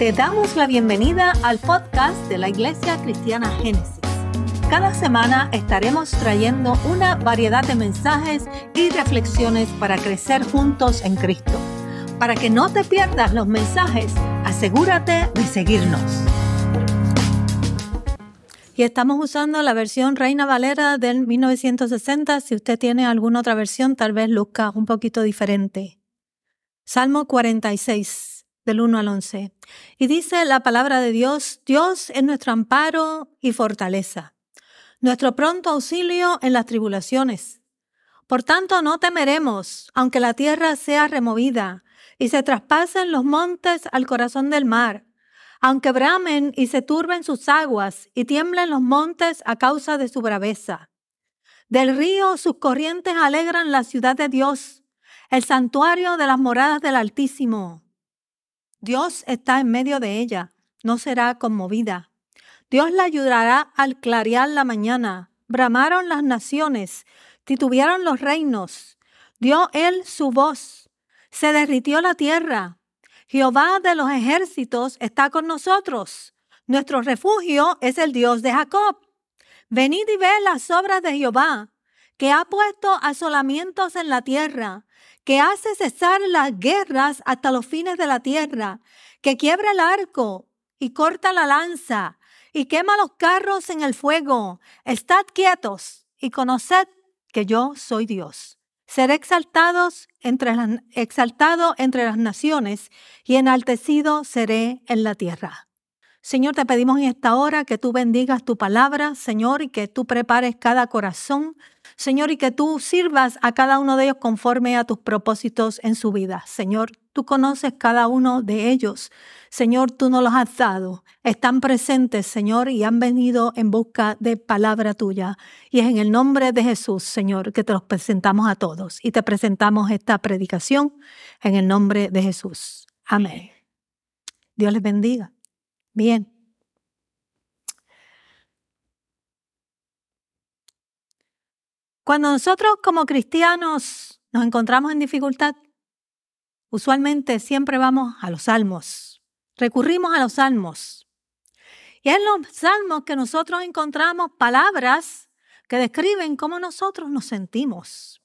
Te damos la bienvenida al podcast de la Iglesia Cristiana Génesis. Cada semana estaremos trayendo una variedad de mensajes y reflexiones para crecer juntos en Cristo. Para que no te pierdas los mensajes, asegúrate de seguirnos. Y estamos usando la versión Reina Valera del 1960. Si usted tiene alguna otra versión, tal vez luzca un poquito diferente. Salmo 46 del 1 al 11. Y dice la palabra de Dios, Dios es nuestro amparo y fortaleza, nuestro pronto auxilio en las tribulaciones. Por tanto, no temeremos, aunque la tierra sea removida y se traspasen los montes al corazón del mar, aunque bramen y se turben sus aguas y tiemblen los montes a causa de su braveza. Del río sus corrientes alegran la ciudad de Dios, el santuario de las moradas del Altísimo. Dios está en medio de ella, no será conmovida. Dios la ayudará al clarear la mañana. Bramaron las naciones, titubearon los reinos. Dio él su voz, se derritió la tierra. Jehová de los ejércitos está con nosotros. Nuestro refugio es el Dios de Jacob. Venid y ve las obras de Jehová, que ha puesto asolamientos en la tierra que hace cesar las guerras hasta los fines de la tierra, que quiebra el arco y corta la lanza y quema los carros en el fuego. Estad quietos y conoced que yo soy Dios. Seré exaltados entre exaltado entre las naciones y enaltecido seré en la tierra. Señor, te pedimos en esta hora que tú bendigas tu palabra, Señor, y que tú prepares cada corazón, Señor, y que tú sirvas a cada uno de ellos conforme a tus propósitos en su vida. Señor, tú conoces cada uno de ellos. Señor, tú nos los has dado. Están presentes, Señor, y han venido en busca de palabra tuya. Y es en el nombre de Jesús, Señor, que te los presentamos a todos. Y te presentamos esta predicación en el nombre de Jesús. Amén. Dios les bendiga. Bien. Cuando nosotros como cristianos nos encontramos en dificultad, usualmente siempre vamos a los salmos, recurrimos a los salmos. Y en los salmos que nosotros encontramos palabras que describen cómo nosotros nos sentimos.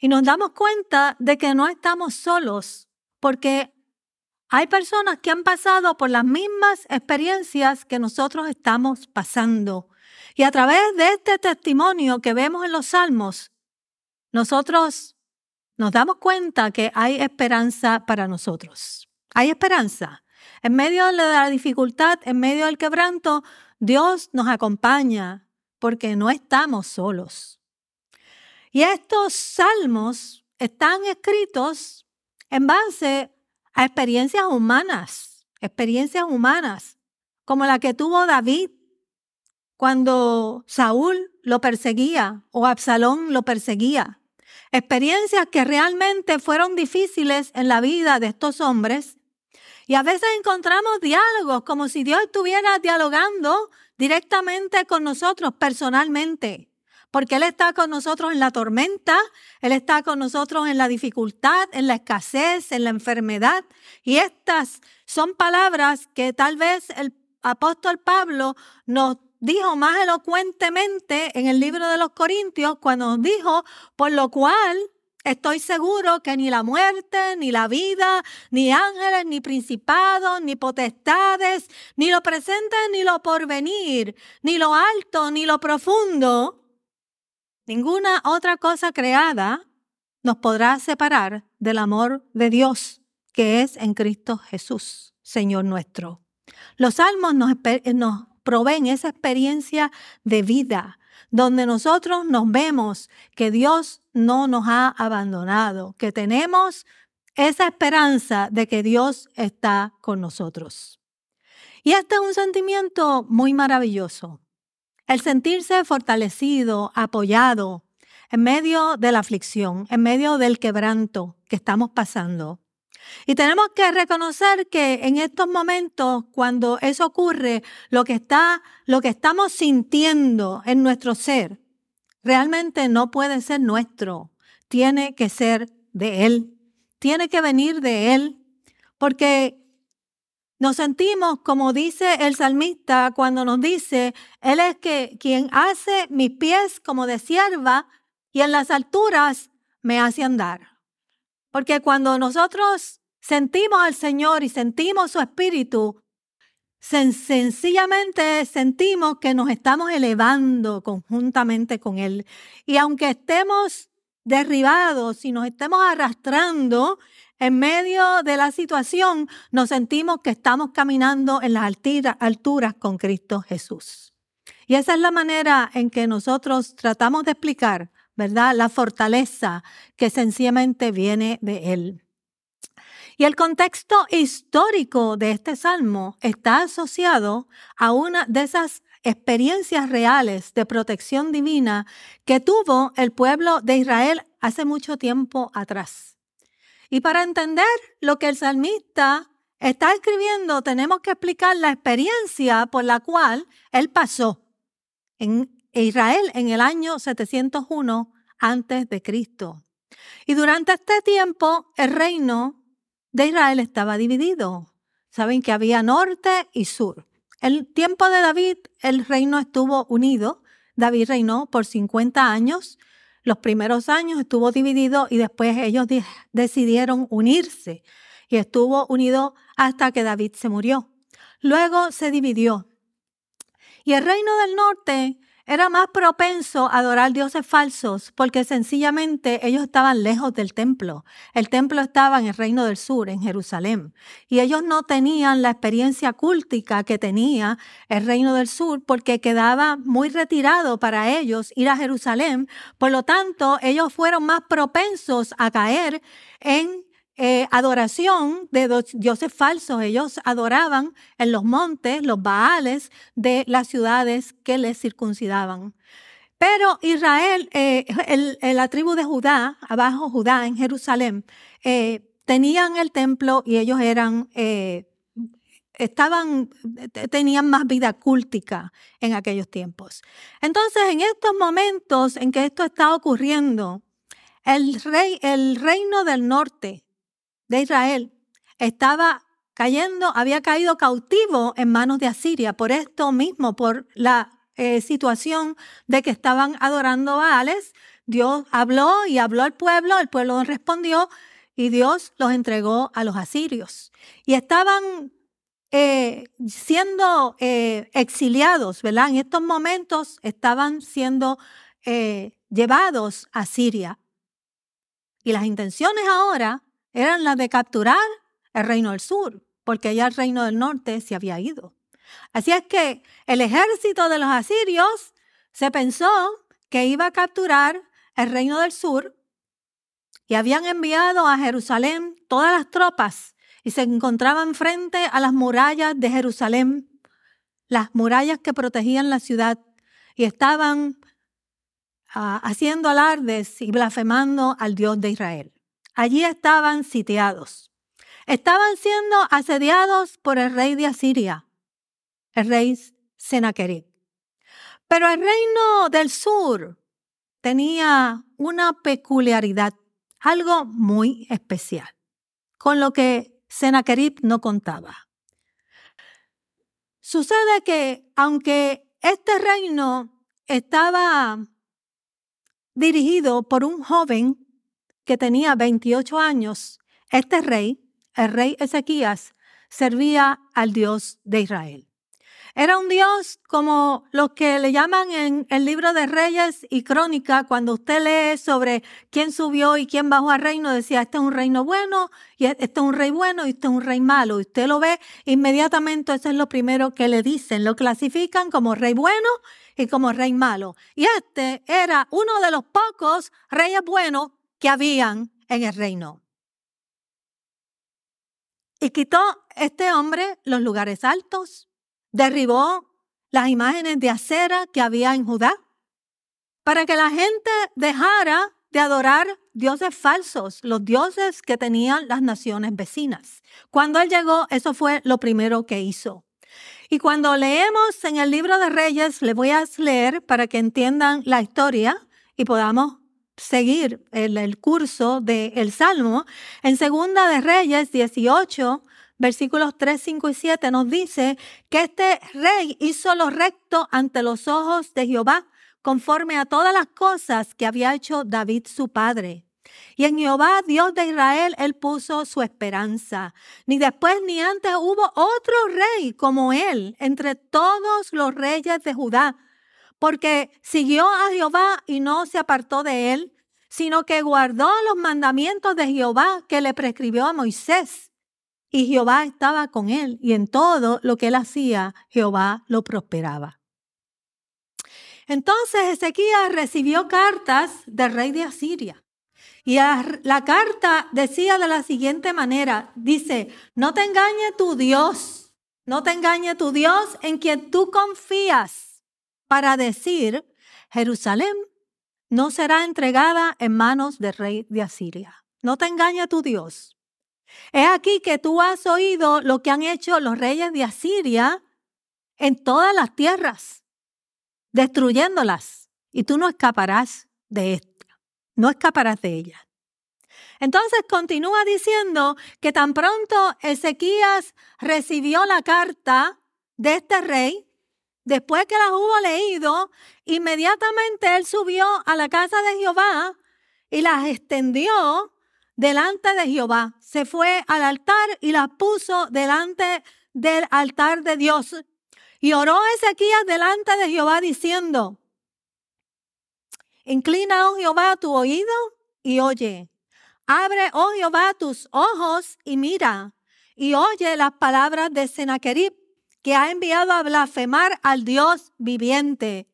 Y nos damos cuenta de que no estamos solos, porque hay personas que han pasado por las mismas experiencias que nosotros estamos pasando. Y a través de este testimonio que vemos en los salmos, nosotros nos damos cuenta que hay esperanza para nosotros. Hay esperanza. En medio de la dificultad, en medio del quebranto, Dios nos acompaña porque no estamos solos. Y estos salmos están escritos en base a experiencias humanas, experiencias humanas, como la que tuvo David cuando Saúl lo perseguía o Absalón lo perseguía. Experiencias que realmente fueron difíciles en la vida de estos hombres. Y a veces encontramos diálogos como si Dios estuviera dialogando directamente con nosotros personalmente porque Él está con nosotros en la tormenta, Él está con nosotros en la dificultad, en la escasez, en la enfermedad. Y estas son palabras que tal vez el apóstol Pablo nos dijo más elocuentemente en el libro de los Corintios cuando dijo, por lo cual Estoy seguro que ni la muerte, ni la vida, ni ángeles, ni principados, ni potestades, ni lo presente, ni lo porvenir, ni lo alto, ni lo profundo, Ninguna otra cosa creada nos podrá separar del amor de Dios que es en Cristo Jesús, Señor nuestro. Los salmos nos proveen esa experiencia de vida, donde nosotros nos vemos que Dios no nos ha abandonado, que tenemos esa esperanza de que Dios está con nosotros. Y este es un sentimiento muy maravilloso, el sentirse fortalecido, apoyado en medio de la aflicción, en medio del quebranto que estamos pasando. Y tenemos que reconocer que en estos momentos, cuando eso ocurre, lo que está, lo que estamos sintiendo en nuestro ser, realmente no puede ser nuestro. Tiene que ser de Él. Tiene que venir de Él. Porque Nos sentimos, como dice el salmista, cuando nos dice, Él es que quien hace mis pies como de sierva y en las alturas me hace andar. Porque cuando nosotros sentimos al Señor y sentimos su espíritu, sencillamente sentimos que nos estamos elevando conjuntamente con Él. Y aunque estemos derribados y nos estemos arrastrando, en medio de la situación nos sentimos que estamos caminando en las alturas con Cristo Jesús. Y esa es la manera en que nosotros tratamos de explicar, ¿verdad? La fortaleza que sencillamente viene de Él. Y el contexto histórico de este salmo está asociado a una de esas experiencias reales de protección divina que tuvo el pueblo de Israel hace mucho tiempo atrás. Y para entender lo que el salmista está escribiendo, tenemos que explicar la experiencia por la cual él pasó en Israel en el año 701 antes de Cristo. Y durante este tiempo el reino de Israel estaba dividido. Saben que había norte y sur. El tiempo de David, el reino estuvo unido. David reinó por 50 años los primeros años estuvo dividido y después ellos decidieron unirse y estuvo unido hasta que David se murió. Luego se dividió. Y el reino del norte era más propenso a adorar dioses falsos porque sencillamente ellos estaban lejos del templo. El templo estaba en el reino del sur, en Jerusalén, y ellos no tenían la experiencia cúltica que tenía el reino del sur porque quedaba muy retirado para ellos ir a Jerusalén. Por lo tanto, ellos fueron más propensos a caer en eh, adoración de dioses falsos. Ellos adoraban en los montes, los baales de las ciudades que les circuncidaban. Pero Israel, eh, la tribu de Judá, abajo Judá, en Jerusalén, eh, tenían el templo y ellos eran, estaban, tenían más vida cúltica en aquellos tiempos. Entonces, en estos momentos en que esto está ocurriendo, el, rey, el reino del norte de Israel estaba cayendo, había caído cautivo en manos de Asiria, por esto mismo, por la eh, situación de que estaban adorando Baales. Dios habló y habló al pueblo, el pueblo respondió y Dios los entregó a los asirios. Y estaban eh, siendo eh, exiliados, ¿verdad? En estos momentos estaban siendo llevados a Siria. Y las intenciones ahora eran las de capturar el reino del sur, porque ya el reino del norte se había ido. Así es que el ejército de los asirios se pensó que iba a capturar el reino del sur y habían enviado a Jerusalén todas las tropas y se encontraban frente a las murallas de Jerusalén, las murallas que protegían la ciudad y estaban ah, haciendo alardes y blasfemando al Dios de Israel. Allí estaban sitiados. Estaban siendo asediados por el rey de Asiria, el rey Sennacherib. Pero el reino del sur tenía una peculiaridad, algo muy especial, con lo que Sennacherib no contaba. Sucede que aunque este reino estaba dirigido por un joven que tenía 28 años, este rey, el rey Ezequías, servía al Dios de Israel. Era un Dios como los que le llaman en el libro de Reyes y Crónica, cuando usted lee sobre quién subió y quién bajó al reino, decía, este es un reino bueno, y este es un rey bueno y este es un rey malo. Y usted lo ve inmediatamente, eso es lo primero que le dicen, lo clasifican como rey bueno y como rey malo. Y este era uno de los pocos reyes buenos que habían en el reino. Y quitó este hombre los lugares altos, derribó las imágenes de acera que había en Judá, para que la gente dejara de adorar dioses falsos, los dioses que tenían las naciones vecinas. Cuando él llegó, eso fue lo primero que hizo. Y cuando leemos en el libro de Reyes, le voy a leer para que entiendan la historia y podamos seguir el, curso del Salmo, en Segunda de Reyes 18, versículos 3, 5 y 7 nos dice que este rey hizo lo recto ante los ojos de Jehová, conforme a todas las cosas que había hecho David su padre. Y en Jehová, Dios de Israel, él puso su esperanza. Ni después ni antes hubo otro rey como él entre todos los reyes de Judá, porque siguió a Jehová y no se apartó de él, sino que guardó los mandamientos de Jehová que le prescribió a Moisés. Y Jehová estaba con él, y en todo lo que él hacía, Jehová lo prosperaba. Entonces Ezequías recibió cartas del rey de Asiria. Y la carta decía de la siguiente manera, dice, no te engañe tu Dios, no te engañe tu Dios en quien tú confías para decir, Jerusalén no será entregada en manos del rey de Asiria. No te engañe tu Dios. Es aquí que tú has oído lo que han hecho los reyes de Asiria en todas las tierras, destruyéndolas, y tú no escaparás de esto no escaparás de ella. Entonces continúa diciendo que tan pronto Ezequías recibió la carta de este rey, después que la hubo leído, inmediatamente él subió a la casa de Jehová y las extendió delante de Jehová. Se fue al altar y las puso delante del altar de Dios. Y oró Ezequías delante de Jehová diciendo, Inclina, oh Jehová, tu oído y oye. Abre, oh Jehová, tus ojos y mira. Y oye las palabras de Sennacherib, que ha enviado a blasfemar al Dios viviente.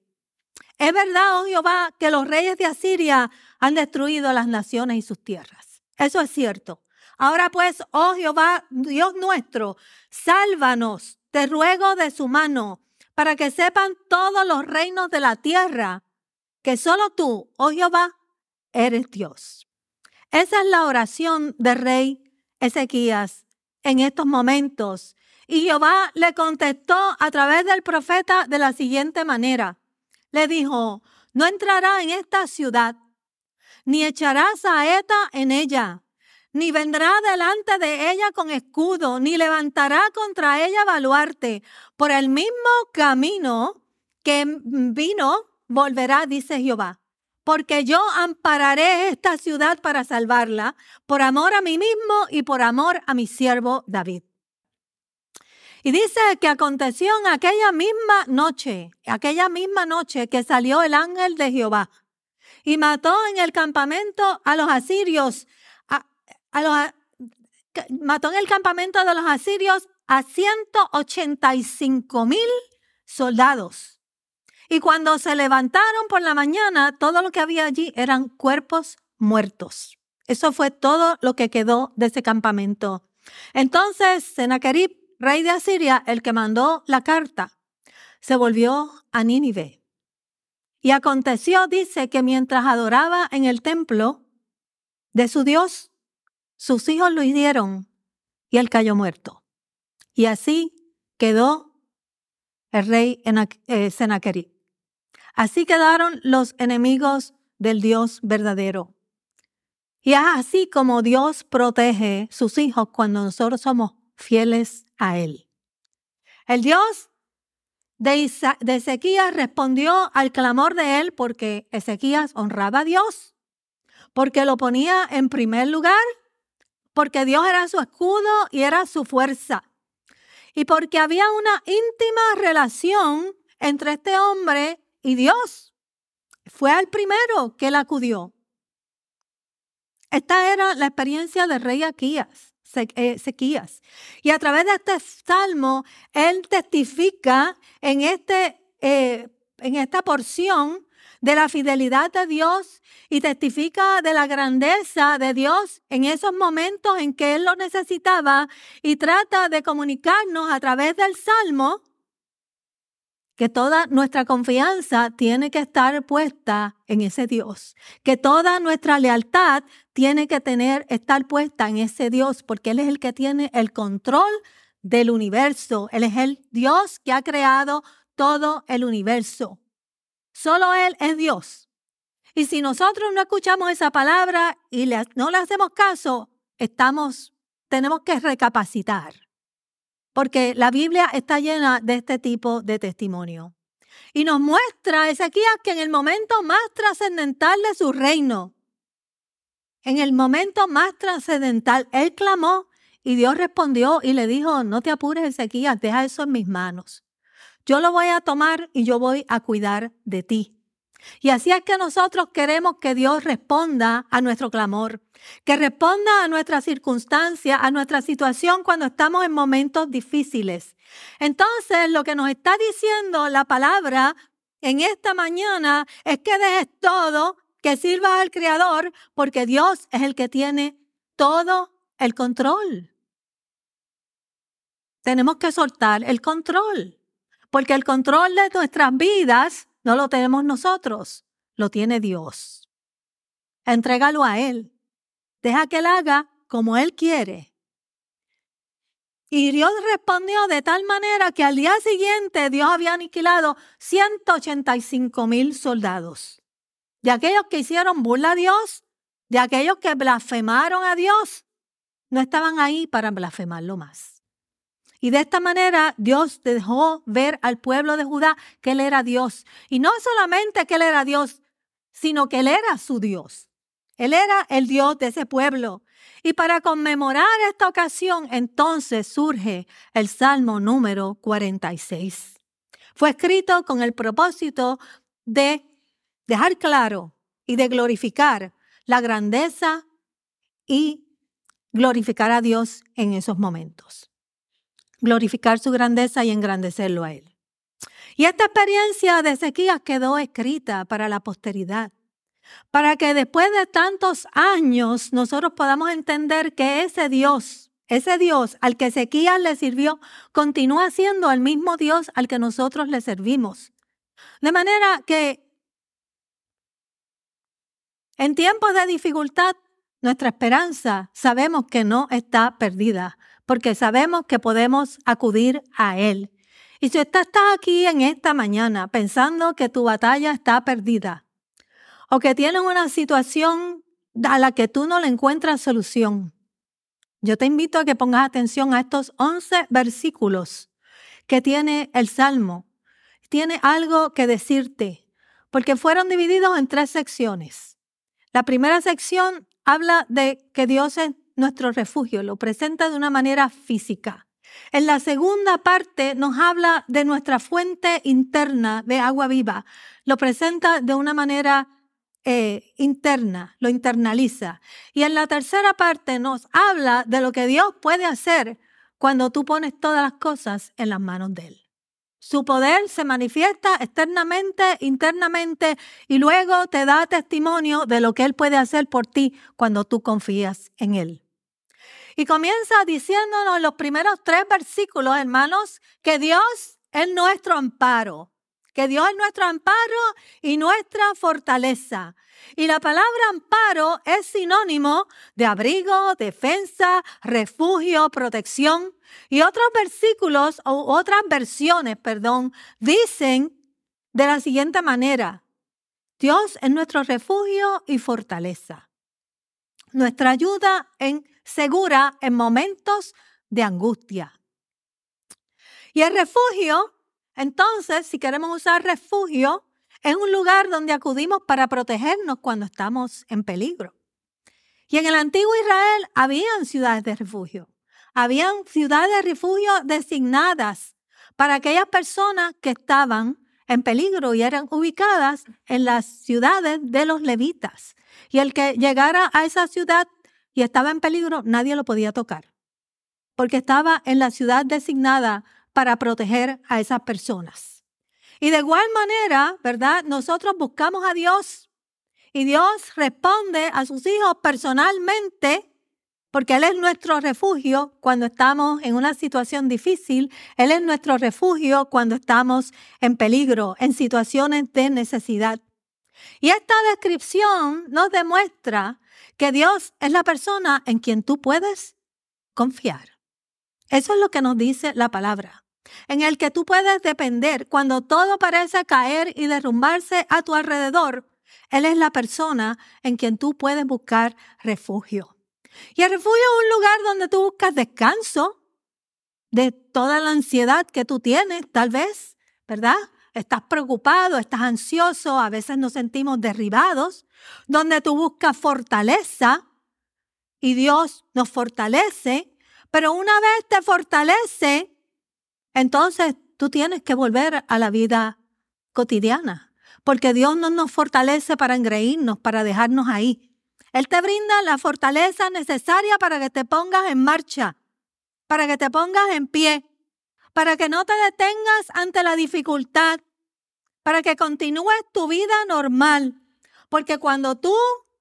Es verdad, oh Jehová, que los reyes de Asiria han destruido las naciones y sus tierras. Eso es cierto. Ahora pues, oh Jehová, Dios nuestro, sálvanos, te ruego de su mano, para que sepan todos los reinos de la tierra que solo tú, oh Jehová, eres Dios. Esa es la oración del rey Ezequías en estos momentos. Y Jehová le contestó a través del profeta de la siguiente manera. Le dijo, no entrará en esta ciudad, ni echará saeta en ella, ni vendrá delante de ella con escudo, ni levantará contra ella baluarte. Por el mismo camino que vino volverá, dice Jehová, porque yo ampararé esta ciudad para salvarla, por amor a mí mismo y por amor a mi siervo David. Y dice que aconteció en aquella misma noche, aquella misma noche que salió el ángel de Jehová y mató en el campamento a los asirios, a, los, mató en el campamento de los asirios a 185 mil soldados. Y cuando se levantaron por la mañana, todo lo que había allí eran cuerpos muertos. Eso fue todo lo que quedó de ese campamento. Entonces, Sennacherib, rey de Asiria, el que mandó la carta, se volvió a Nínive. Y aconteció, dice, que mientras adoraba en el templo de su Dios, sus hijos lo hirieron y él cayó muerto. Y así quedó el rey eh, Sennacherib. Así quedaron los enemigos del Dios verdadero. Y es así como Dios protege sus hijos cuando nosotros somos fieles a Él. El Dios de, Ezequías respondió al clamor de él porque Ezequías honraba a Dios, porque lo ponía en primer lugar, porque Dios era su escudo y era su fuerza, y porque había una íntima relación entre este hombre y Dios fue al primero que él acudió. Esta era la experiencia del rey Aquías, Sequías. Y a través de este salmo, él testifica en, este, eh, en esta porción de la fidelidad de Dios y testifica de la grandeza de Dios en esos momentos en que Él lo necesitaba y trata de comunicarnos a través del Salmo que toda nuestra confianza tiene que estar puesta en ese Dios, que toda nuestra lealtad tiene que tener estar puesta en ese Dios, porque él es el que tiene el control del universo, él es el Dios que ha creado todo el universo. Solo él es Dios. Y si nosotros no escuchamos esa palabra y no le hacemos caso, estamos tenemos que recapacitar. Porque la Biblia está llena de este tipo de testimonio. Y nos muestra Ezequías que en el momento más trascendental de su reino, en el momento más trascendental, él clamó y Dios respondió y le dijo, no te apures Ezequías, deja eso en mis manos. Yo lo voy a tomar y yo voy a cuidar de ti. Y así es que nosotros queremos que Dios responda a nuestro clamor, que responda a nuestra circunstancia, a nuestra situación cuando estamos en momentos difíciles. Entonces, lo que nos está diciendo la palabra en esta mañana es que dejes todo, que sirvas al Creador, porque Dios es el que tiene todo el control. Tenemos que soltar el control, porque el control de nuestras vidas no lo tenemos nosotros, lo tiene Dios. Entrégalo a Él. Deja que Él haga como Él quiere. Y Dios respondió de tal manera que al día siguiente Dios había aniquilado 185 mil soldados. De aquellos que hicieron burla a Dios, de aquellos que blasfemaron a Dios, no estaban ahí para blasfemarlo más. Y de esta manera Dios dejó ver al pueblo de Judá que Él era Dios. Y no solamente que Él era Dios, sino que Él era su Dios. Él era el Dios de ese pueblo. Y para conmemorar esta ocasión, entonces surge el Salmo número 46. Fue escrito con el propósito de dejar claro y de glorificar la grandeza y glorificar a Dios en esos momentos glorificar su grandeza y engrandecerlo a Él. Y esta experiencia de Ezequías quedó escrita para la posteridad, para que después de tantos años nosotros podamos entender que ese Dios, ese Dios al que Ezequías le sirvió, continúa siendo el mismo Dios al que nosotros le servimos. De manera que en tiempos de dificultad, nuestra esperanza sabemos que no está perdida, porque sabemos que podemos acudir a Él. Y si estás aquí en esta mañana pensando que tu batalla está perdida o que tienes una situación a la que tú no le encuentras solución, yo te invito a que pongas atención a estos 11 versículos que tiene el Salmo. Tiene algo que decirte, porque fueron divididos en tres secciones. La primera sección habla de que Dios es nuestro refugio, lo presenta de una manera física. En la segunda parte nos habla de nuestra fuente interna de agua viva, lo presenta de una manera eh, interna, lo internaliza. Y en la tercera parte nos habla de lo que Dios puede hacer cuando tú pones todas las cosas en las manos de Él. Su poder se manifiesta externamente, internamente y luego te da testimonio de lo que Él puede hacer por ti cuando tú confías en Él. Y comienza diciéndonos los primeros tres versículos, hermanos, que Dios es nuestro amparo, que Dios es nuestro amparo y nuestra fortaleza. Y la palabra amparo es sinónimo de abrigo, defensa, refugio, protección. Y otros versículos o otras versiones, perdón, dicen de la siguiente manera, Dios es nuestro refugio y fortaleza, nuestra ayuda en segura en momentos de angustia. Y el refugio, entonces, si queremos usar refugio, es un lugar donde acudimos para protegernos cuando estamos en peligro. Y en el antiguo Israel habían ciudades de refugio. Habían ciudades de refugio designadas para aquellas personas que estaban en peligro y eran ubicadas en las ciudades de los levitas. Y el que llegara a esa ciudad y estaba en peligro, nadie lo podía tocar, porque estaba en la ciudad designada para proteger a esas personas. Y de igual manera, ¿verdad? Nosotros buscamos a Dios y Dios responde a sus hijos personalmente porque Él es nuestro refugio cuando estamos en una situación difícil, Él es nuestro refugio cuando estamos en peligro, en situaciones de necesidad. Y esta descripción nos demuestra que Dios es la persona en quien tú puedes confiar. Eso es lo que nos dice la palabra, en el que tú puedes depender cuando todo parece caer y derrumbarse a tu alrededor. Él es la persona en quien tú puedes buscar refugio. Y el refugio es un lugar donde tú buscas descanso, de toda la ansiedad que tú tienes, tal vez, ¿verdad? Estás preocupado, estás ansioso, a veces nos sentimos derribados, donde tú buscas fortaleza y Dios nos fortalece, pero una vez te fortalece, entonces tú tienes que volver a la vida cotidiana, porque Dios no nos fortalece para engreírnos, para dejarnos ahí. Él te brinda la fortaleza necesaria para que te pongas en marcha, para que te pongas en pie, para que no te detengas ante la dificultad, para que continúes tu vida normal. Porque cuando tú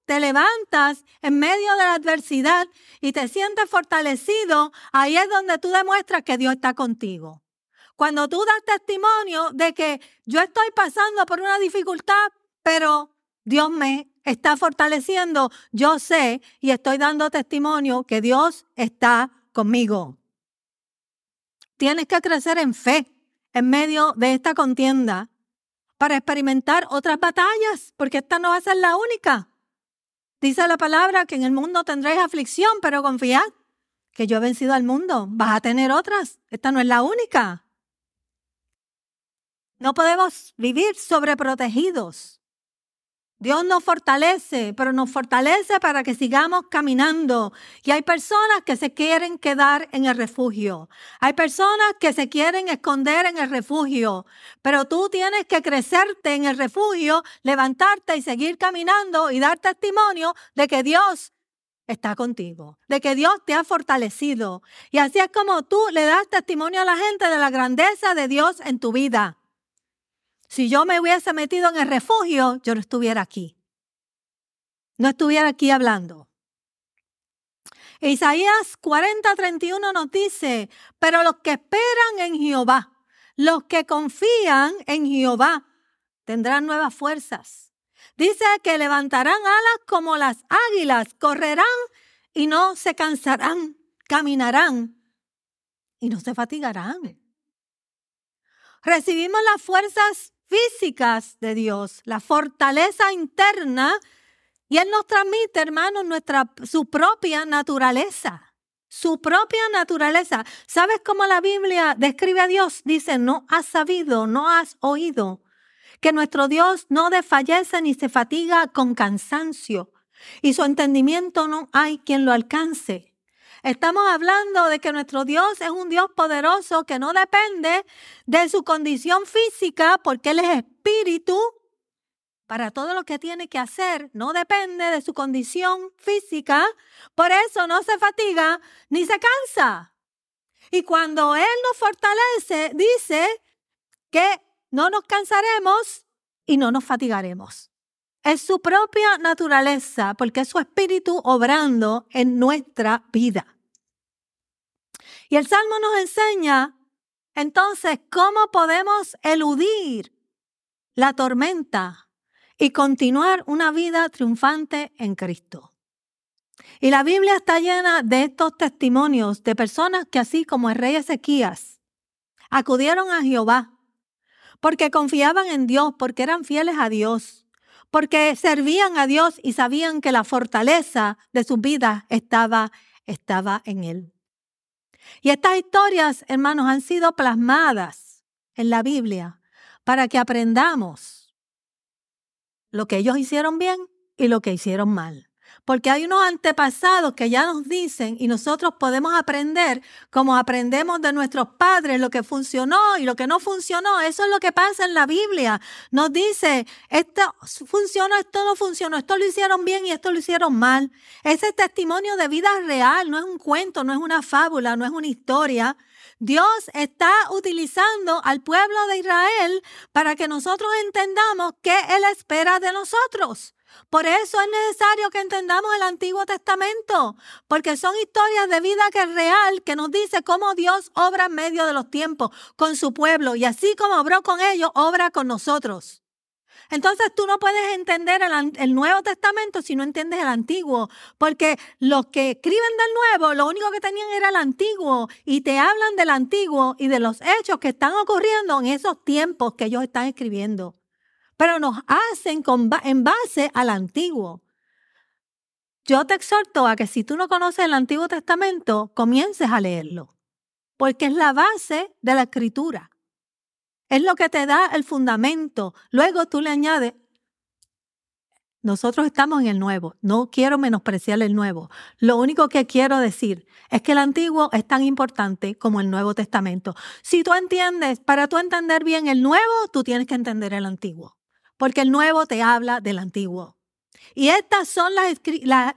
te levantas en medio de la adversidad y te sientes fortalecido, ahí es donde tú demuestras que Dios está contigo. Cuando tú das testimonio de que yo estoy pasando por una dificultad, pero Dios me está fortaleciendo, yo sé y estoy dando testimonio que Dios está conmigo. Tienes que crecer en fe en medio de esta contienda para experimentar otras batallas, porque esta no va a ser la única. Dice la palabra que en el mundo tendréis aflicción, pero confiad que yo he vencido al mundo. Vas a tener otras. Esta no es la única. No podemos vivir sobreprotegidos. Dios nos fortalece, pero nos fortalece para que sigamos caminando. Y hay personas que se quieren quedar en el refugio. Hay personas que se quieren esconder en el refugio. Pero tú tienes que crecerte en el refugio, levantarte y seguir caminando y dar testimonio de que Dios está contigo, de que Dios te ha fortalecido. Y así es como tú le das testimonio a la gente de la grandeza de Dios en tu vida. Si yo me hubiese metido en el refugio, yo no estuviera aquí. No estuviera aquí hablando. Isaías 40, 31 nos dice, pero los que esperan en Jehová, los que confían en Jehová, tendrán nuevas fuerzas. Dice que levantarán alas como las águilas, correrán y no se cansarán, caminarán y no se fatigarán. Recibimos las fuerzas físicas de Dios, la fortaleza interna, y Él nos transmite, hermanos, nuestra, su propia naturaleza. Su propia naturaleza. ¿Sabes cómo la Biblia describe a Dios? Dice, no has sabido, no has oído que nuestro Dios no desfallece ni se fatiga con cansancio y su entendimiento no hay quien lo alcance. Estamos hablando de que nuestro Dios es un Dios poderoso que no depende de su condición física porque Él es espíritu. Para todo lo que tiene que hacer no depende de su condición física. Por eso no se fatiga ni se cansa. Y cuando Él nos fortalece, dice que no nos cansaremos y no nos fatigaremos. Es su propia naturaleza, porque es su espíritu obrando en nuestra vida. Y el Salmo nos enseña entonces cómo podemos eludir la tormenta y continuar una vida triunfante en Cristo. Y la Biblia está llena de estos testimonios de personas que así como el rey Ezequías, acudieron a Jehová porque confiaban en Dios, porque eran fieles a Dios, porque servían a Dios y sabían que la fortaleza de su vida estaba, estaba en Él. Y estas historias, hermanos, han sido plasmadas en la Biblia para que aprendamos lo que ellos hicieron bien y lo que hicieron mal. Porque hay unos antepasados que ya nos dicen y nosotros podemos aprender como aprendemos de nuestros padres lo que funcionó y lo que no funcionó. Eso es lo que pasa en la Biblia. Nos dice, esto funcionó, esto no funcionó, esto lo hicieron bien y esto lo hicieron mal. Ese testimonio de vida real, no es un cuento, no es una fábula, no es una historia. Dios está utilizando al pueblo de Israel para que nosotros entendamos qué Él espera de nosotros. Por eso es necesario que entendamos el Antiguo Testamento, porque son historias de vida que es real, que nos dice cómo Dios obra en medio de los tiempos con su pueblo y así como obró con ellos, obra con nosotros. Entonces tú no puedes entender el, Nuevo Testamento si no entiendes el Antiguo, porque los que escriben del Nuevo, lo único que tenían era el Antiguo y te hablan del Antiguo y de los hechos que están ocurriendo en esos tiempos que ellos están escribiendo pero nos hacen en base al antiguo. Yo te exhorto a que si tú no conoces el Antiguo Testamento, comiences a leerlo. porque es la base de la escritura. Es lo que te da el fundamento. Luego tú le añades, nosotros estamos en el nuevo. No quiero menospreciar el nuevo. Lo único que quiero decir es que el antiguo es tan importante como el Nuevo Testamento. Si tú entiendes, para tú entender bien el nuevo, tú tienes que entender el antiguo. Porque el nuevo te habla del antiguo. Y estas son las,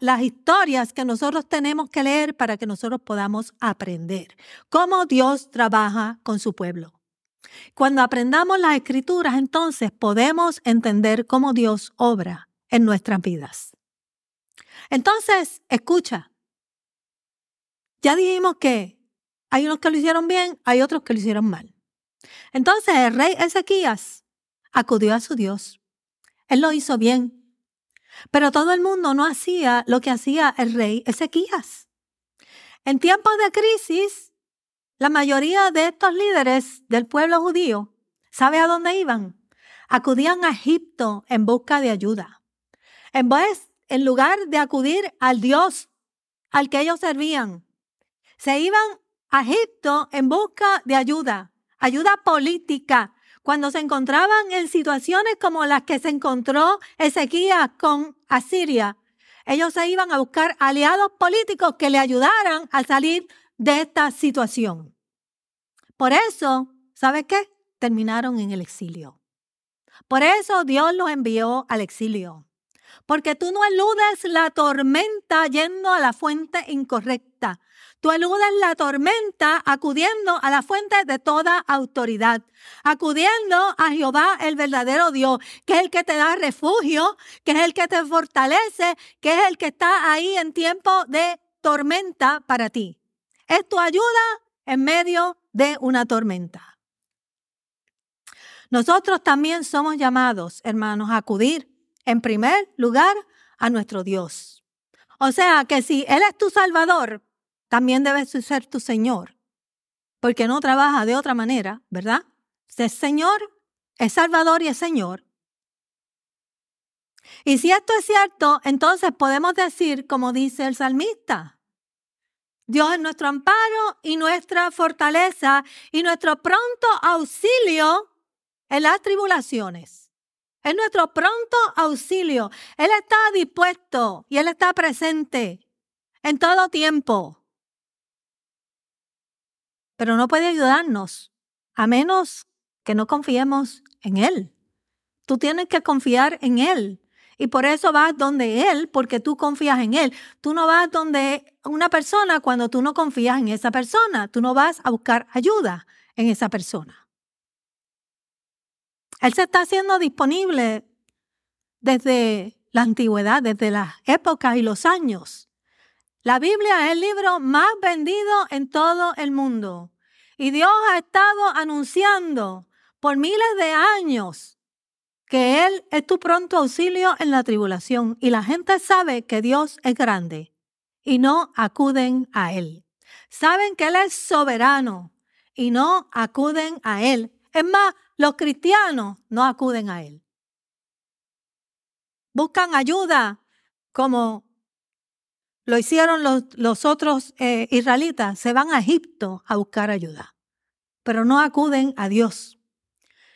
las, historias que nosotros tenemos que leer para que nosotros podamos aprender cómo Dios trabaja con su pueblo. Cuando aprendamos las escrituras, entonces podemos entender cómo Dios obra en nuestras vidas. Entonces, escucha. Ya dijimos que hay unos que lo hicieron bien, hay otros que lo hicieron mal. Entonces el rey Ezequías acudió a su Dios. Él lo hizo bien. Pero todo el mundo no hacía lo que hacía el rey Ezequías. En tiempos de crisis, la mayoría de estos líderes del pueblo judío, ¿sabe a dónde iban? Acudían a Egipto en busca de ayuda. En vez, en lugar de acudir al Dios al que ellos servían, se iban a Egipto en busca de ayuda, ayuda política, cuando se encontraban en situaciones como las que se encontró Ezequías con Asiria, ellos se iban a buscar aliados políticos que le ayudaran a salir de esta situación. Por eso, ¿sabe qué? Terminaron en el exilio. Por eso Dios los envió al exilio. Porque tú no eludes la tormenta yendo a la fuente incorrecta. Tú eludes la tormenta acudiendo a la fuente de toda autoridad, acudiendo a Jehová el verdadero Dios, que es el que te da refugio, que es el que te fortalece, que es el que está ahí en tiempo de tormenta para ti. Es tu ayuda en medio de una tormenta. Nosotros también somos llamados, hermanos, a acudir en primer lugar a nuestro Dios. O sea que si Él es tu Salvador, también debe ser tu Señor, porque no trabaja de otra manera, ¿verdad? Es Señor, es Salvador y es Señor. Y si esto es cierto, entonces podemos decir, como dice el salmista, Dios es nuestro amparo y nuestra fortaleza y nuestro pronto auxilio en las tribulaciones. Es nuestro pronto auxilio. Él está dispuesto y Él está presente en todo tiempo pero no puede ayudarnos a menos que no confiemos en Él. Tú tienes que confiar en Él. Y por eso vas donde Él, porque tú confías en Él. Tú no vas donde una persona cuando tú no confías en esa persona. Tú no vas a buscar ayuda en esa persona. Él se está haciendo disponible desde la antigüedad, desde las épocas y los años. La Biblia es el libro más vendido en todo el mundo. Y Dios ha estado anunciando por miles de años que Él es tu pronto auxilio en la tribulación. Y la gente sabe que Dios es grande y no acuden a Él. Saben que Él es soberano y no acuden a Él. Es más, los cristianos no acuden a Él. Buscan ayuda como lo hicieron los, otros eh, israelitas, se van a Egipto a buscar ayuda, pero no acuden a Dios.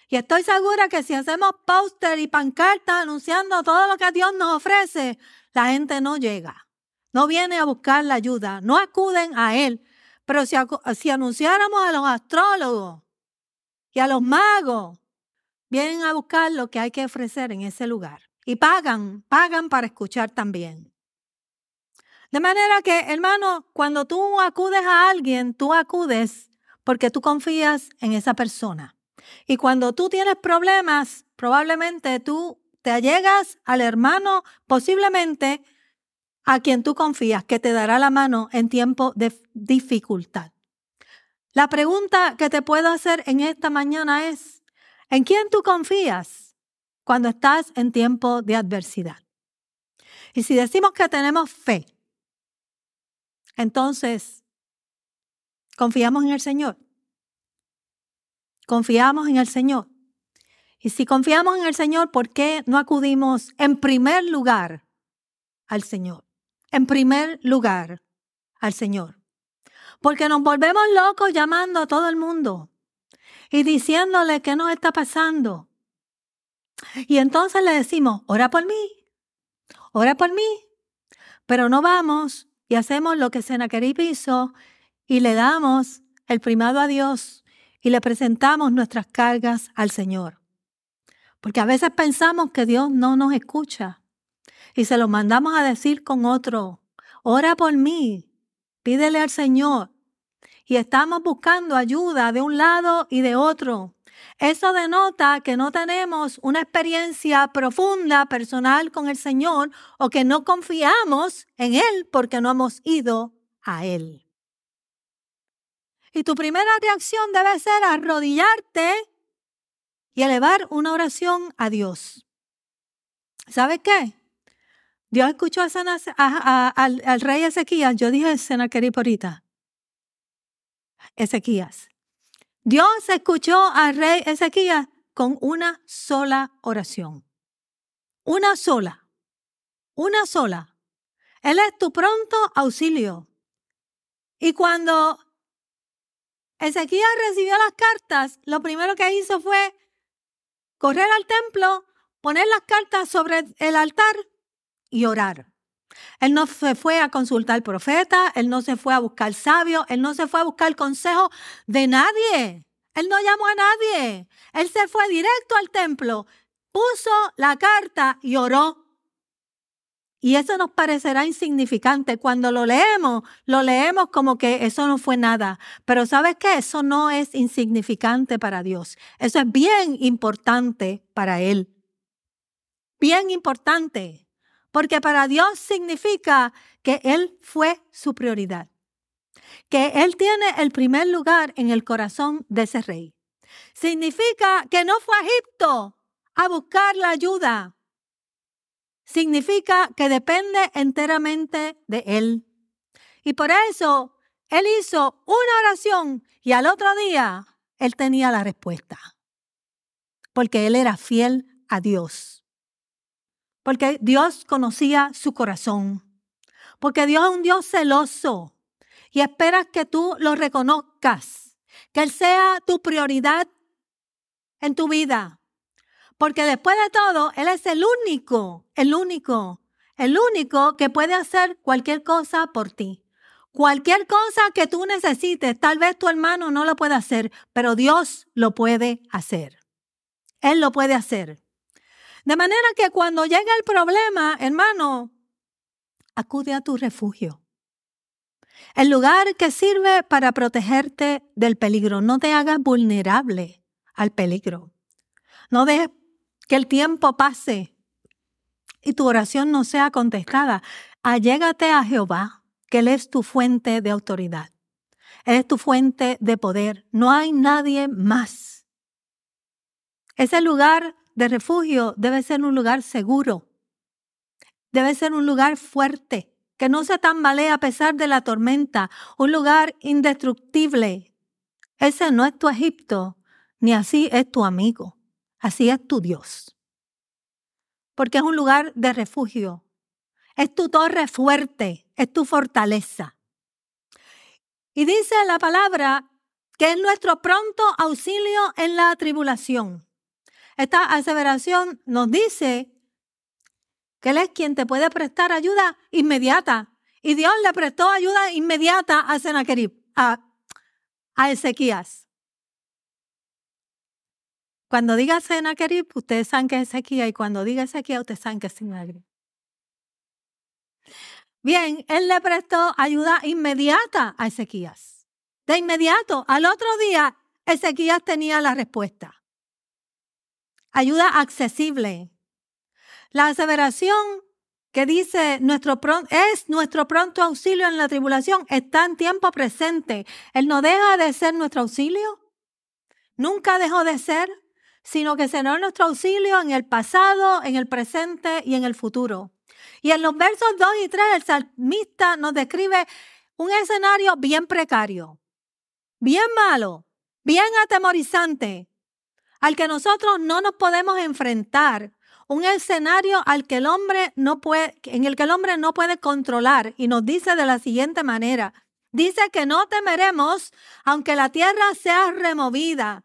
Y estoy segura que si hacemos póster y pancartas anunciando todo lo que Dios nos ofrece, la gente no llega, no viene a buscar la ayuda, no acuden a Él. Pero si, si anunciáramos a los astrólogos y a los magos, vienen a buscar lo que hay que ofrecer en ese lugar. Y pagan, pagan para escuchar también. De manera que, hermano, cuando tú acudes a alguien, tú acudes porque tú confías en esa persona. Y cuando tú tienes problemas, probablemente tú te allegas al hermano, posiblemente a quien tú confías, que te dará la mano en tiempo de dificultad. La pregunta que te puedo hacer en esta mañana es, ¿en quién tú confías cuando estás en tiempo de adversidad? Y si decimos que tenemos fe, entonces, confiamos en el Señor. Confiamos en el Señor. Y si confiamos en el Señor, ¿por qué no acudimos en primer lugar al Señor? En primer lugar al Señor. Porque nos volvemos locos llamando a todo el mundo y diciéndole qué nos está pasando. Y entonces le decimos, ora por mí, ora por mí. Pero no vamos y hacemos lo que Senaquerib hizo y le damos el primado a Dios y le presentamos nuestras cargas al Señor. Porque a veces pensamos que Dios no nos escucha y se lo mandamos a decir con otro. Ora por mí, pídele al Señor. Y estamos buscando ayuda de un lado y de otro. Eso denota que no tenemos una experiencia profunda, personal con el Señor o que no confiamos en Él porque no hemos ido a Él. Y tu primera reacción debe ser arrodillarte y elevar una oración a Dios. ¿Sabes qué? Dios escuchó a al, rey Ezequías. Yo dije Senaquerib ahorita. Ezequías. Dios escuchó al rey Ezequías con una sola oración. Una sola. Una sola. Él es tu pronto auxilio. Y cuando Ezequías recibió las cartas, lo primero que hizo fue correr al templo, poner las cartas sobre el altar y orar. Él no se fue a consultar al profeta, él no se fue a buscar sabio, él no se fue a buscar consejo de nadie. Él no llamó a nadie. Él se fue directo al templo, puso la carta y oró. Y eso nos parecerá insignificante. Cuando lo leemos, lo leemos como que eso no fue nada. Pero ¿sabes qué? Eso no es insignificante para Dios. Eso es bien importante para Él. Bien importante. Porque para Dios significa que Él fue su prioridad. Que Él tiene el primer lugar en el corazón de ese rey. Significa que no fue a Egipto a buscar la ayuda significa que depende enteramente de Él. Y por eso Él hizo una oración y al otro día Él tenía la respuesta. Porque Él era fiel a Dios. Porque Dios conocía su corazón. Porque Dios es un Dios celoso y espera que tú lo reconozcas. Que Él sea tu prioridad en tu vida. Porque después de todo, Él es el único, el único, el único que puede hacer cualquier cosa por ti. Cualquier cosa que tú necesites, tal vez tu hermano no lo pueda hacer, pero Dios lo puede hacer. Él lo puede hacer. De manera que cuando llegue el problema, hermano, acude a tu refugio. El lugar que sirve para protegerte del peligro. No te hagas vulnerable al peligro. No dejes que el tiempo pase y tu oración no sea contestada. Allégate a Jehová, que Él es tu fuente de autoridad. Él es tu fuente de poder. No hay nadie más. Ese lugar de refugio debe ser un lugar seguro. Debe ser un lugar fuerte, que no se tambalee a pesar de la tormenta. Un lugar indestructible. Ese no es tu Egipto, ni así es tu amigo. Así es tu Dios. Porque es un lugar de refugio. Es tu torre fuerte, es tu fortaleza. Y dice la palabra que es nuestro pronto auxilio en la tribulación. Esta aseveración nos dice que Él es quien te puede prestar ayuda inmediata. Y Dios le prestó ayuda inmediata a Sennacherib, a, Ezequías. Cuando diga Senaquerib, ustedes saben que es Ezequiel, y cuando diga Ezequiel, ustedes saben que es Senaquerib. Bien, él le prestó ayuda inmediata a Ezequías. De inmediato, al otro día, Ezequías tenía la respuesta. Ayuda accesible. La aseveración que dice nuestro es nuestro pronto auxilio en la tribulación está en tiempo presente. Él no deja de ser nuestro auxilio. Nunca dejó de ser sino que será nuestro auxilio en el pasado, en el presente y en el futuro. Y en los versos 2 y 3 el salmista nos describe un escenario bien precario, bien malo, bien atemorizante, al que nosotros no nos podemos enfrentar, un escenario al que el hombre no puede, en el que el hombre no puede controlar y nos dice de la siguiente manera, Dice que no temeremos aunque la tierra sea removida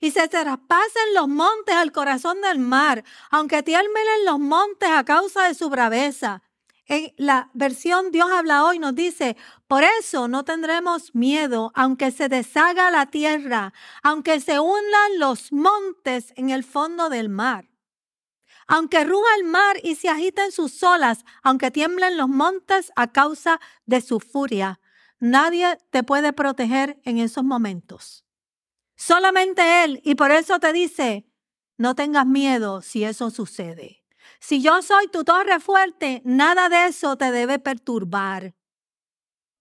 y se traspasen los montes al corazón del mar, aunque tiemblen los montes a causa de su braveza. En la versión Dios habla hoy nos dice, por eso no tendremos miedo, aunque se deshaga la tierra, aunque se hundan los montes en el fondo del mar. Aunque ruja el mar y se agiten sus olas, aunque tiemblen los montes a causa de su furia, nadie te puede proteger en esos momentos. Solamente Él, y por eso te dice, no tengas miedo si eso sucede. Si yo soy tu torre fuerte, nada de eso te debe perturbar.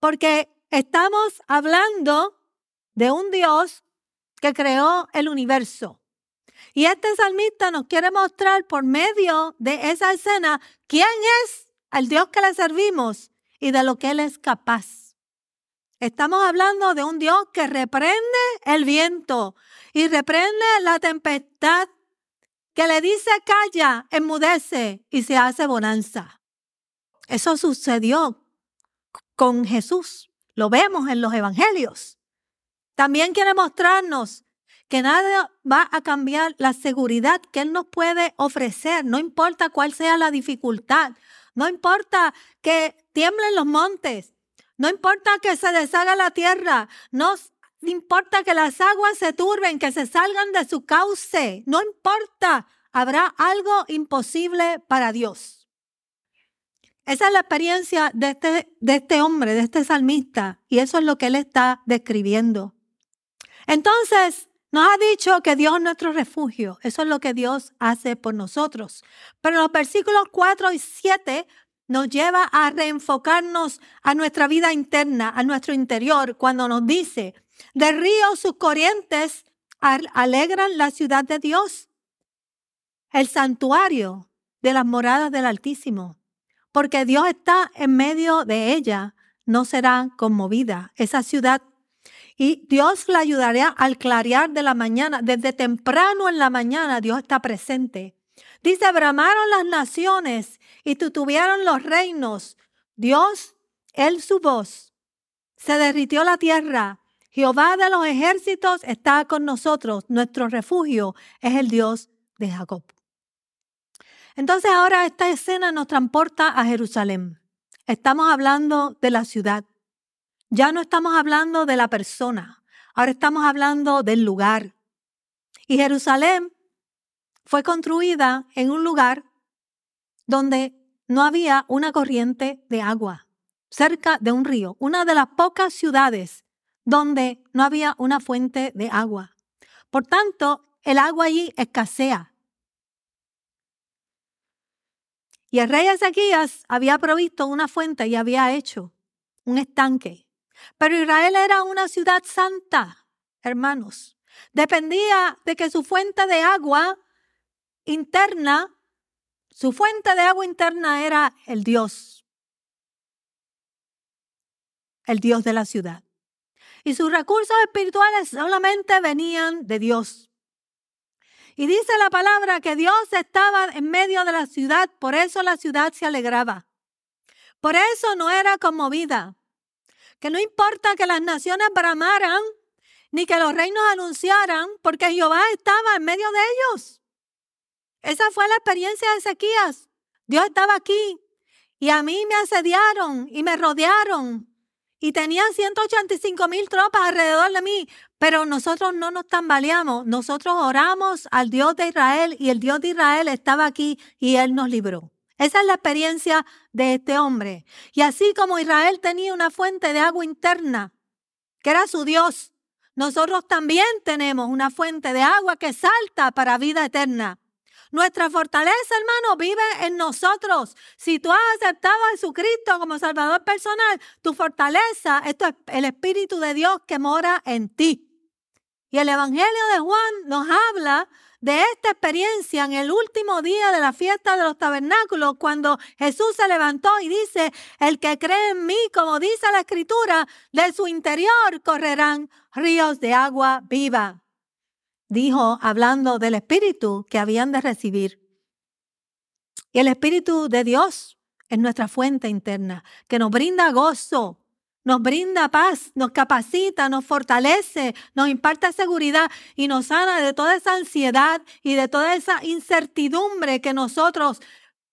Porque estamos hablando de un Dios que creó el universo. Y este salmista nos quiere mostrar por medio de esa escena quién es el Dios que le servimos y de lo que Él es capaz. Estamos hablando de un Dios que reprende el viento y reprende la tempestad que le dice calla, enmudece y se hace bonanza. Eso sucedió con Jesús. Lo vemos en los evangelios. También quiere mostrarnos que nada va a cambiar la seguridad que Él nos puede ofrecer, no importa cuál sea la dificultad, no importa que tiemblen los montes, no importa que se deshaga la tierra, no no importa que las aguas se turben, que se salgan de su cauce. No importa. Habrá algo imposible para Dios. Esa es la experiencia de este, de este hombre, de este salmista. Y eso es lo que él está describiendo. Entonces, nos ha dicho que Dios es nuestro refugio. Eso es lo que Dios hace por nosotros. Pero los versículos 4 y 7 nos lleva a reenfocarnos a nuestra vida interna, a nuestro interior, cuando nos dice, de río sus corrientes alegran la ciudad de Dios, el santuario de las moradas del Altísimo, porque Dios está en medio de ella, no será conmovida esa ciudad. Y Dios la ayudará al clarear de la mañana, desde temprano en la mañana Dios está presente. Dice, bramaron las naciones y tutuvieron los reinos. Dios, Él su voz. Se derritió la tierra Jehová de los ejércitos está con nosotros. Nuestro refugio es el Dios de Jacob. Entonces ahora esta escena nos transporta a Jerusalén. Estamos hablando de la ciudad. Ya no estamos hablando de la persona. Ahora estamos hablando del lugar. Y Jerusalén fue construida en un lugar donde no había una corriente de agua, cerca de un río, una de las pocas ciudades donde no había una fuente de agua. Por tanto, el agua allí escasea. Y el rey Ezequías había provisto una fuente y había hecho un estanque. Pero Israel era una ciudad santa, hermanos. Dependía de que su fuente de agua interna, su fuente de agua interna era el Dios, el Dios de la ciudad y sus recursos espirituales solamente venían de Dios. Y dice la palabra que Dios estaba en medio de la ciudad, por eso la ciudad se alegraba. Por eso no era conmovida. Que no importa que las naciones bramaran, ni que los reinos anunciaran, porque Jehová estaba en medio de ellos. Esa fue la experiencia de Ezequías. Dios estaba aquí y a mí me asediaron y me rodearon y tenían 185 mil tropas alrededor de mí, pero nosotros no nos tambaleamos, nosotros oramos al Dios de Israel y el Dios de Israel estaba aquí y Él nos libró. Esa es la experiencia de este hombre. Y así como Israel tenía una fuente de agua interna, que era su Dios, nosotros también tenemos una fuente de agua que salta para vida eterna. Nuestra fortaleza, hermano, vive en nosotros. Si tú has aceptado a Jesucristo como Salvador personal, tu fortaleza es el Espíritu de Dios que mora en ti. Y el Evangelio de Juan nos habla de esta experiencia en el último día de la fiesta de los tabernáculos, cuando Jesús se levantó y dice, el que cree en mí, como dice la escritura, de su interior correrán ríos de agua viva dijo, hablando del Espíritu que habían de recibir. Y el Espíritu de Dios es nuestra fuente interna, que nos brinda gozo, nos brinda paz, nos capacita, nos fortalece, nos imparte seguridad y nos sana de toda esa ansiedad y de toda esa incertidumbre que nosotros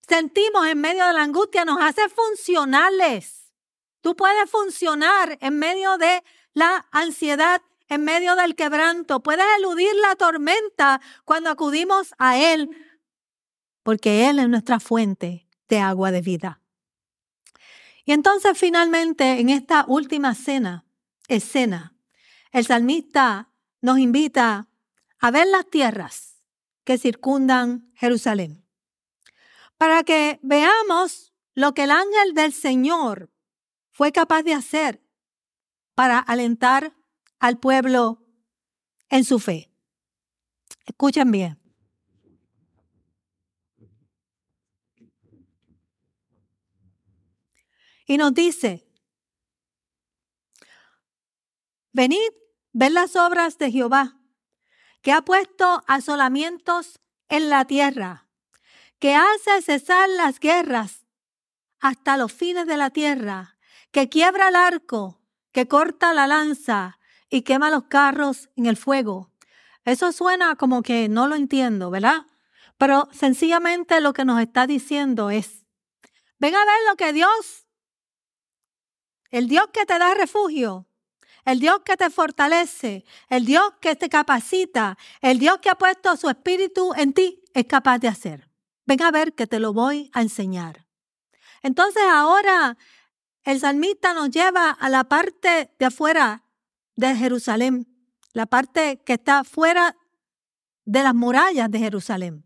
sentimos en medio de la angustia, nos hace funcionales. Tú puedes funcionar en medio de la ansiedad, en medio del quebranto, puedes eludir la tormenta cuando acudimos a Él, porque Él es nuestra fuente de agua de vida. Y entonces finalmente en esta última cena, escena, el salmista nos invita a ver las tierras que circundan Jerusalén, para que veamos lo que el ángel del Señor fue capaz de hacer para alentar al pueblo en su fe. Escuchen bien. y nos dice, venid, ved las obras de Jehová, que ha puesto asolamientos en la tierra, que hace cesar las guerras hasta los fines de la tierra, que quiebra el arco, que corta la lanza y quema los carros en el fuego. Eso suena como que no lo entiendo, ¿verdad? Pero sencillamente lo que nos está diciendo es, ven a ver lo que Dios el Dios que te da refugio, el Dios que te fortalece, el Dios que te capacita, el Dios que ha puesto su espíritu en ti, es capaz de hacer. Ven a ver que te lo voy a enseñar. Entonces ahora el salmista nos lleva a la parte de afuera de Jerusalén, la parte que está fuera de las murallas de Jerusalén.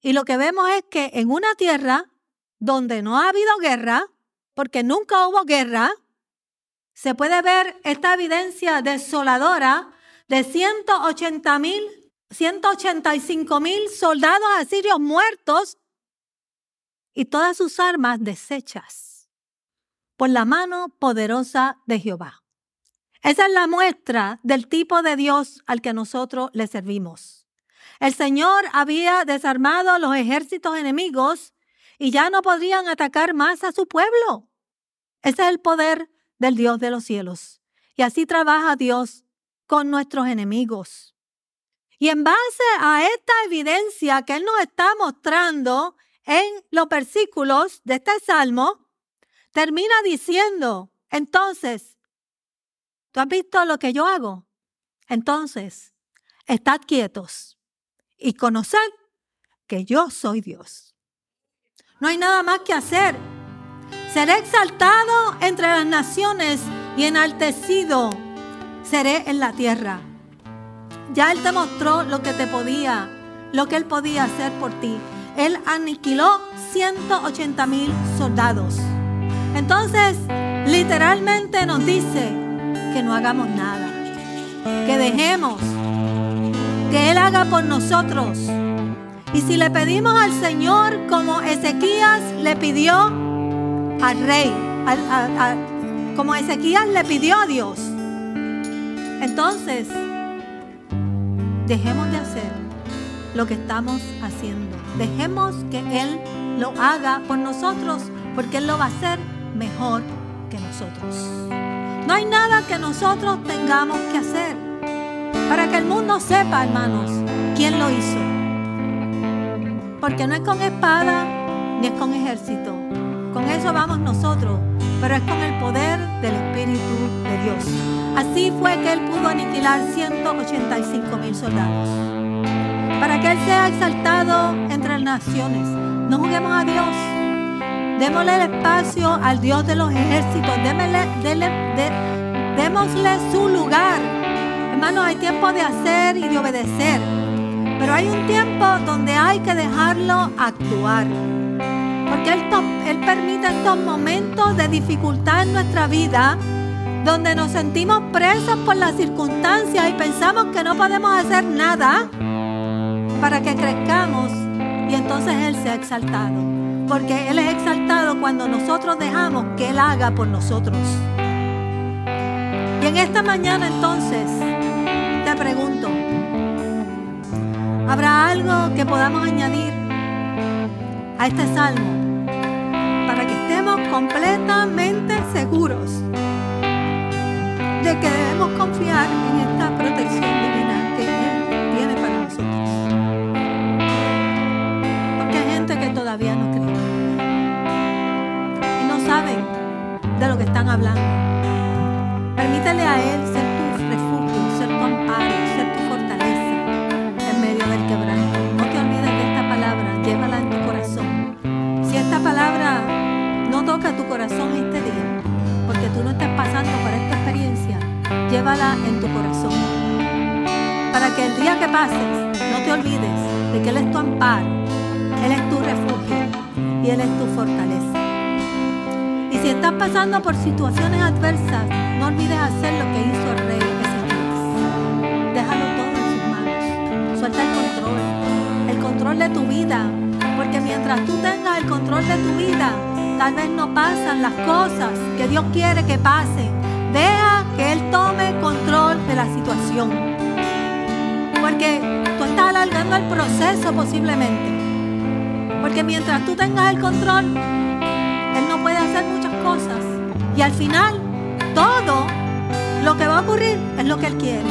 Y lo que vemos es que en una tierra donde no ha habido guerra, porque nunca hubo guerra, se puede ver esta evidencia desoladora de 180 mil, 185 mil soldados asirios muertos y todas sus armas deshechas por la mano poderosa de Jehová. Esa es la muestra del tipo de Dios al que nosotros le servimos. El Señor había desarmado los ejércitos enemigos y ya no podrían atacar más a su pueblo. Ese es el poder del Dios de los cielos. Y así trabaja Dios con nuestros enemigos. Y en base a esta evidencia que Él nos está mostrando en los versículos de este salmo, termina diciendo, entonces, ¿tú has visto lo que yo hago? Entonces, estad quietos y conoced que yo soy Dios. No hay nada más que hacer Seré exaltado entre las naciones y enaltecido seré en la tierra. Ya Él te mostró lo que te podía, lo que Él podía hacer por ti. Él aniquiló 180 mil soldados. Entonces, literalmente nos dice que no hagamos nada, que dejemos, que Él haga por nosotros. Y si le pedimos al Señor como Ezequías le pidió, al rey, como Ezequías le pidió a Dios. Entonces, dejemos de hacer lo que estamos haciendo. Dejemos que Él lo haga por nosotros, porque Él lo va a hacer mejor que nosotros. No hay nada que nosotros tengamos que hacer para que el mundo sepa, hermanos, quién lo hizo. Porque no es con espada ni es con ejército, con eso vamos nosotros, pero es con el poder del Espíritu de Dios. Así fue que Él pudo aniquilar 185 mil soldados. Para que Él sea exaltado entre las naciones. No juguemos a Dios. Démosle el espacio al Dios de los ejércitos. démosle su lugar. Hermanos, hay tiempo de hacer y de obedecer. Pero hay un tiempo donde hay que dejarlo actuar. Porque él, permite estos momentos de dificultad en nuestra vida donde nos sentimos presos por las circunstancias y pensamos que no podemos hacer nada para que crezcamos entonces Él sea exaltado. Porque Él es exaltado cuando nosotros dejamos que Él haga por nosotros. Y en esta mañana entonces te pregunto, ¿habrá algo que podamos añadir a este salmo? estemos completamente seguros de que debemos confiar en esta protección divina de lo que están hablando. Permítele a Él ser tu refugio, ser tu amparo, ser tu fortaleza en medio del quebranto. No te olvides de esta palabra, llévala en tu corazón. Si esta palabra no toca tu corazón este día, porque tú no estás pasando por esta experiencia, llévala en tu corazón. Para que el día que pases no te olvides de que Él es tu amparo, Él es tu refugio y Él es tu fortaleza. Si estás pasando por situaciones adversas, no olvides hacer lo que hizo el rey Ezequías. Déjalo todo en sus manos. Suelta el control, el control de tu vida. Porque mientras tú tengas el control de tu vida, tal vez no pasan las cosas que Dios quiere que pasen. Deja que Él tome control de la situación. Porque tú estás alargando el proceso posiblemente. Porque mientras tú tengas el control, Él no puede hacer muchas Y al final, todo lo que va a ocurrir es lo que Él quiere.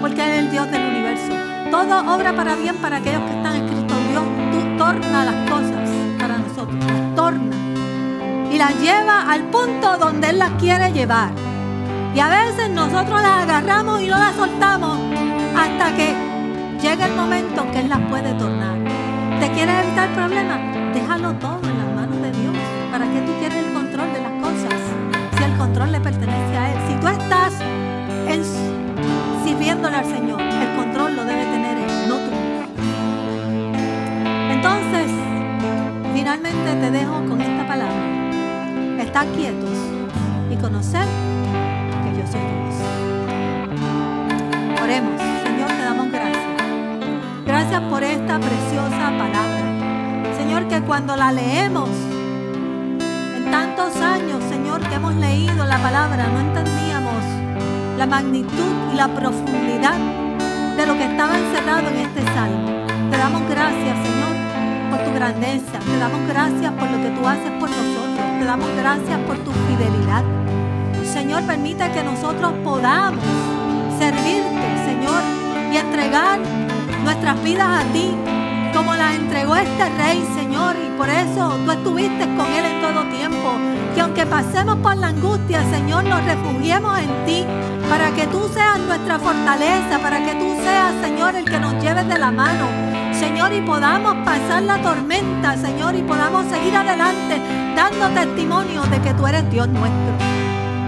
Porque Él es el Dios del universo. Todo obra para bien para aquellos que están en Cristo. Dios tú torna las cosas para nosotros. Las torna. Y las lleva al punto donde Él las quiere llevar. Y a veces nosotros las agarramos y no las soltamos hasta que llega el momento que Él las puede tornar. ¿Te quieres evitar problemas? Déjalo todo tú estás sirviéndole al Señor, el control lo debe tener Él, no tú. Entonces, finalmente te dejo con esta palabra. Estar quietos y conocer que yo soy Dios. Oremos, Señor, te damos gracias. Gracias por esta preciosa palabra. Señor, que cuando la leemos, tantos años, Señor, que hemos leído la palabra, no entendíamos la magnitud y la profundidad de lo que estaba encerrado en este salmo. Te damos gracias, Señor, por tu grandeza. Te damos gracias por lo que tú haces por nosotros. Te damos gracias por tu fidelidad. Señor, permite que nosotros podamos servirte, Señor, y entregar nuestras vidas a ti, como las entregó este rey, Señor, y por eso tú estuviste con él en. Que aunque pasemos por la angustia, Señor, nos refugiemos en ti, para que tú seas nuestra fortaleza, para que tú seas, Señor, el que nos lleves de la mano. Señor, y podamos pasar la tormenta, Señor, y podamos seguir adelante dando testimonio de que tú eres Dios nuestro.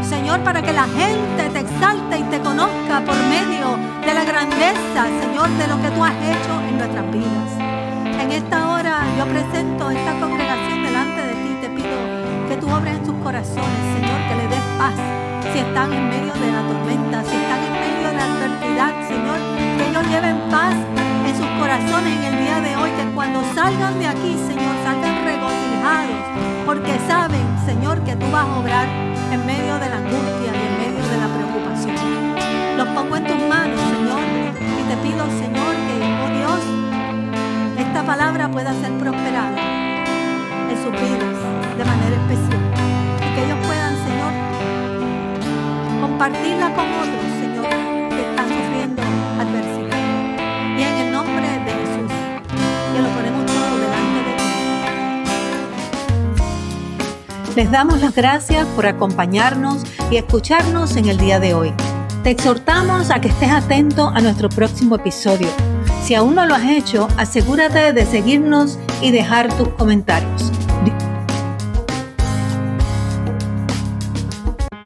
Señor, para que la gente te exalte y te conozca por medio de la grandeza, Señor, de lo que tú has hecho en nuestras vidas. En esta hora yo presento esta congregación tú en sus corazones, Señor, que le des paz si están en medio de la tormenta, si están en medio de la adversidad, Señor, que ellos lleven paz en sus corazones en el día de hoy, que cuando salgan de aquí, Señor, salgan regocijados, porque saben, Señor, que tú vas a obrar en medio de la angustia y en medio de la preocupación. Los pongo en tus manos, Señor, y te pido, Señor, que, oh Dios, esta palabra pueda ser prosperada compartirla con otros, Señor, que están sufriendo adversidad. Y en el nombre de Jesús, que lo ponemos todo delante de ti. Les damos las gracias por acompañarnos y escucharnos en el día de hoy. Te exhortamos a que estés atento a nuestro próximo episodio. Si aún no lo has hecho, asegúrate de seguirnos y dejar tus comentarios.